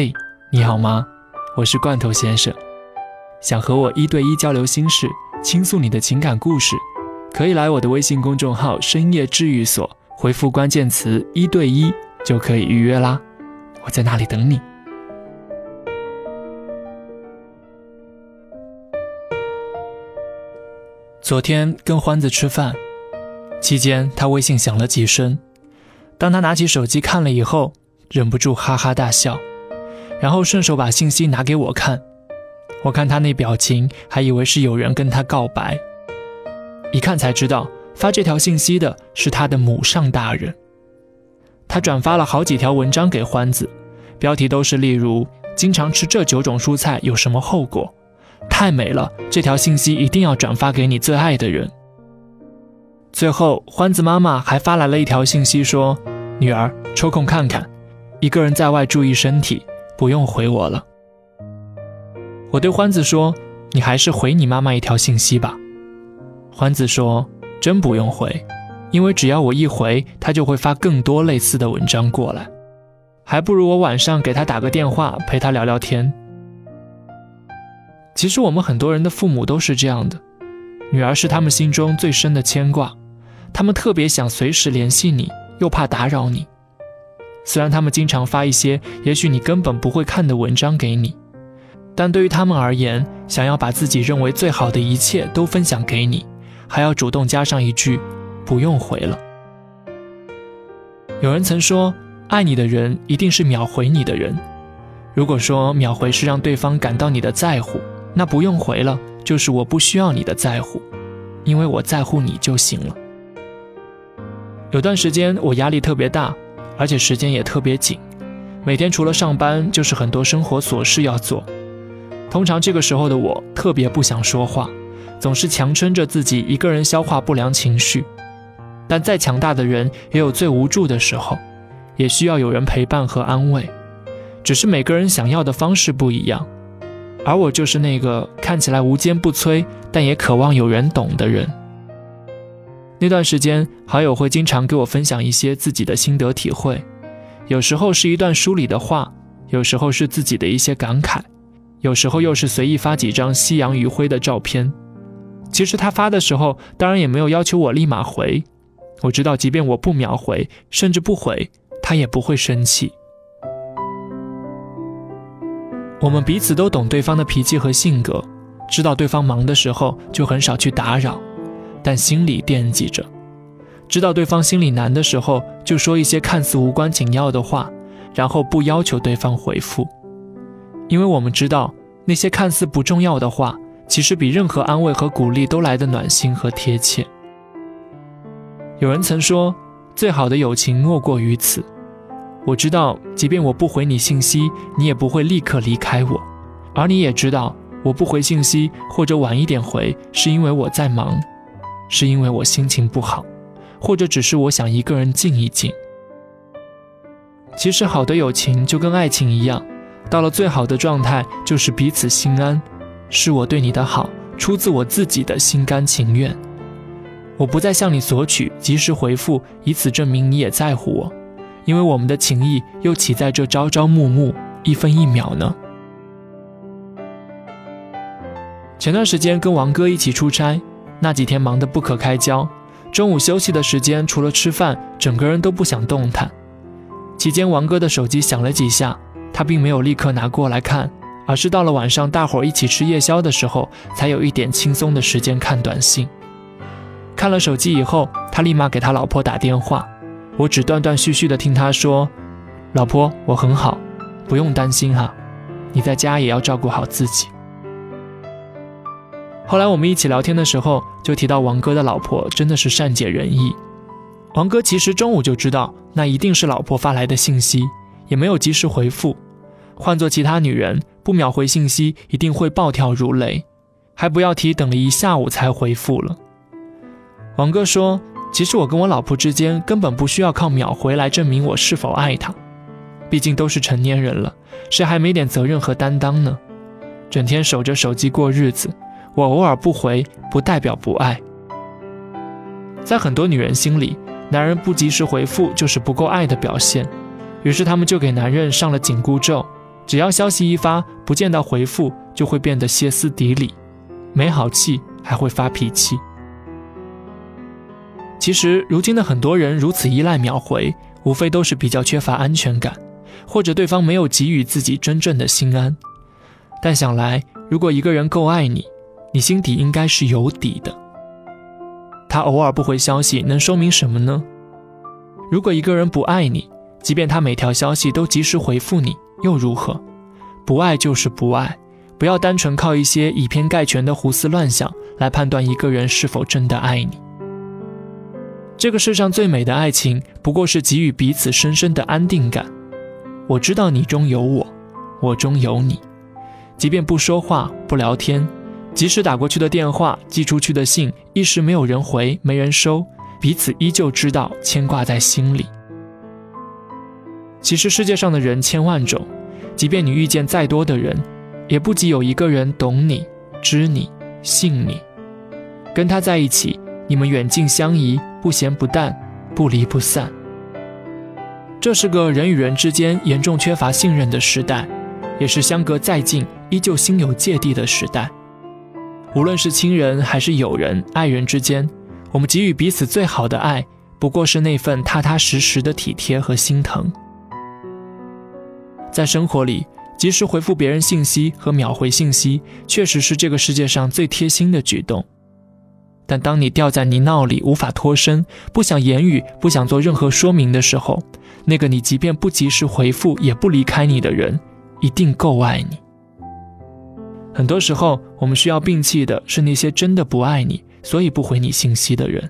嘿，你好吗？我是罐头先生，想和我一对一交流心事，倾诉你的情感故事，可以来我的微信公众号“深夜治愈所”，回复关键词“一对一”就可以预约啦。我在那里等你。昨天跟欢子吃饭，期间他微信响了几声，当他拿起手机看了以后，忍不住哈哈大笑，然后顺手把信息拿给我看。我看他那表情，还以为是有人跟他告白，一看才知道发这条信息的是他的母上大人。他转发了好几条文章给欢子，标题都是例如“经常吃这九种蔬菜有什么后果”。太美了！这条信息一定要转发给你最爱的人。最后，欢子妈妈还发来了一条信息，说：“女儿抽空看看，一个人在外注意身体，不用回我了。”我对欢子说：“你还是回你妈妈一条信息吧。”欢子说：“真不用回，因为只要我一回，她就会发更多类似的文章过来，还不如我晚上给她打个电话，陪她聊聊天。”其实我们很多人的父母都是这样的，女儿是他们心中最深的牵挂，他们特别想随时联系你，又怕打扰你。虽然他们经常发一些也许你根本不会看的文章给你，但对于他们而言，想要把自己认为最好的一切都分享给你，还要主动加上一句“不用回了”。有人曾说，爱你的人一定是秒回你的人。如果说秒回是让对方感到你的在乎，那不用回了，就是我不需要你的在乎，因为我在乎你就行了。有段时间我压力特别大，而且时间也特别紧，每天除了上班就是很多生活琐事要做。通常这个时候的我特别不想说话，总是强撑着自己一个人消化不良情绪。但再强大的人也有最无助的时候，也需要有人陪伴和安慰，只是每个人想要的方式不一样。而我就是那个看起来无坚不摧，但也渴望有人懂的人。那段时间，好友会经常给我分享一些自己的心得体会，有时候是一段书里的话，有时候是自己的一些感慨，有时候又是随意发几张夕阳余晖的照片。其实他发的时候，当然也没有要求我立马回。我知道，即便我不秒回，甚至不回，他也不会生气。我们彼此都懂对方的脾气和性格，知道对方忙的时候就很少去打扰，但心里惦记着；知道对方心里难的时候，就说一些看似无关紧要的话，然后不要求对方回复。因为我们知道，那些看似不重要的话，其实比任何安慰和鼓励都来得暖心和贴切。有人曾说，最好的友情莫过于此。我知道，即便我不回你信息，你也不会立刻离开我；而你也知道，我不回信息或者晚一点回，是因为我在忙，是因为我心情不好，或者只是我想一个人静一静。其实，好的友情就跟爱情一样，到了最好的状态，就是彼此心安，是我对你的好出自我自己的心甘情愿。我不再向你索取，及时回复，以此证明你也在乎我。因为我们的情谊又岂在这朝朝暮暮、一分一秒呢？前段时间跟王哥一起出差，那几天忙得不可开交。中午休息的时间，除了吃饭，整个人都不想动弹。期间，王哥的手机响了几下，他并没有立刻拿过来看，而是到了晚上大伙一起吃夜宵的时候，才有一点轻松的时间看短信。看了手机以后，他立马给他老婆打电话。我只断断续续的听他说：“老婆，我很好，不用担心哈，你在家也要照顾好自己。”后来我们一起聊天的时候，就提到王哥的老婆真的是善解人意。王哥其实中午就知道那一定是老婆发来的信息，也没有及时回复。换做其他女人，不秒回信息一定会暴跳如雷，还不要提等了一下午才回复了。王哥说。其实我跟我老婆之间根本不需要靠秒回来证明我是否爱她，毕竟都是成年人了，谁还没点责任和担当呢？整天守着手机过日子，我偶尔不回不代表不爱。在很多女人心里，男人不及时回复就是不够爱的表现，于是他们就给男人上了紧箍咒，只要消息一发，不见到回复，就会变得歇斯底里，没好气，还会发脾气。其实，如今的很多人如此依赖秒回，无非都是比较缺乏安全感，或者对方没有给予自己真正的心安。但想来，如果一个人够爱你，你心底应该是有底的。他偶尔不回消息，能说明什么呢？如果一个人不爱你，即便他每条消息都及时回复你。又如何？不爱就是不爱，不要单纯靠一些以偏概全的胡思乱想来判断一个人是否真的爱你。这个世上最美的爱情，不过是给予彼此深深的安定感。我知道你中有我，我中有你，即便不说话、不聊天，即使打过去的电话、寄出去的信一时没有人回、没人收，彼此依旧知道牵挂在心里。其实世界上的人千万种，即便你遇见再多的人，也不及有一个人懂你、知你、信你。跟他在一起，你们远近相宜，不咸不淡，不离不散。这是个人与人之间严重缺乏信任的时代，也是相隔再近依旧心有芥蒂的时代。无论是亲人还是友人、爱人之间，我们给予彼此最好的爱，不过是那份踏踏实实的体贴和心疼。在生活里，及时回复别人信息和秒回信息，确实是这个世界上最贴心的举动。但当你掉在泥淖里无法脱身，不想言语，不想做任何说明的时候，那个你即便不及时回复也不离开你的人，一定够爱你。很多时候，我们需要摒弃的是那些真的不爱你，所以不回你信息的人，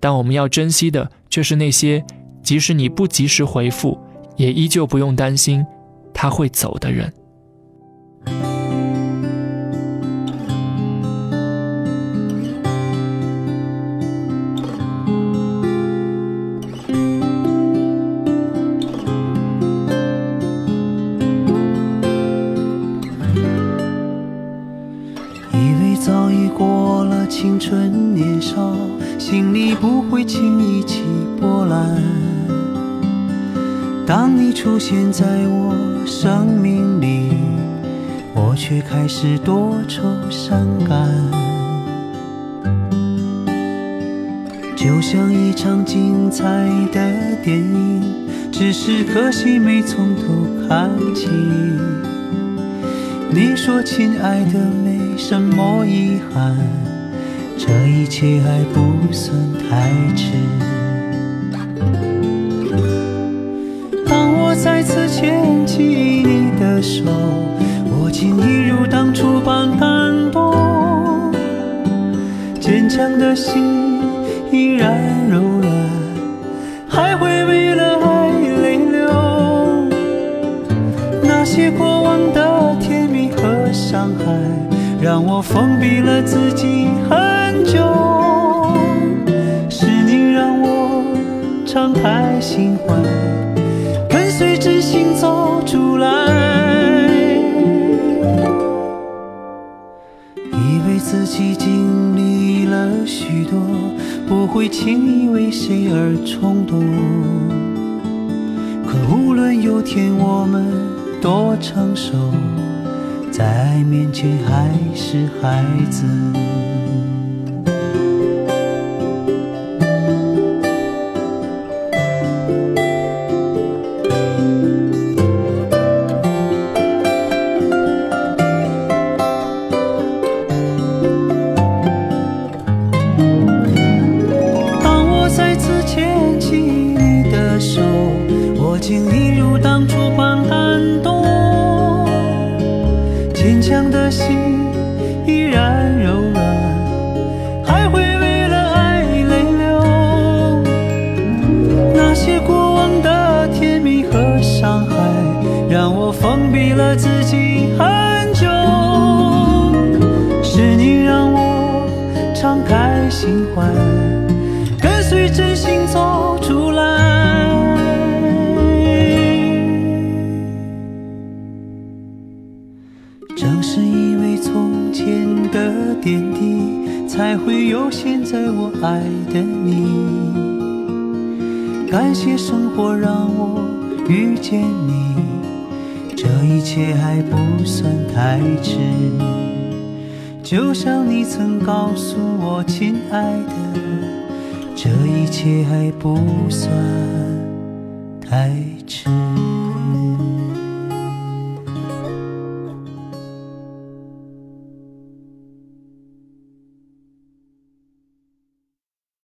但我们要珍惜的却是那些，即使你不及时回复。也依旧不用担心他会走的人。出现在我生命里，我却开始多愁善感，就像一场精彩的电影，只是可惜没从头看起。你说亲爱的没什么遗憾，这一切还不算太迟。牵起你的手，我竟一如当初般感动。坚强的心依然柔软，还会为了爱泪流。那些过往的甜蜜和伤害，让我封闭了自己很久。是你让我敞开心怀。随真心走出来，以为自己经历了许多，不会轻易为谁而冲动。可无论有天我们多成熟，在爱面前还是孩子。才会有现在我爱的你。感谢生活让我遇见你。这一切还不算太迟。就像你曾告诉我，亲爱的，这一切还不算太迟。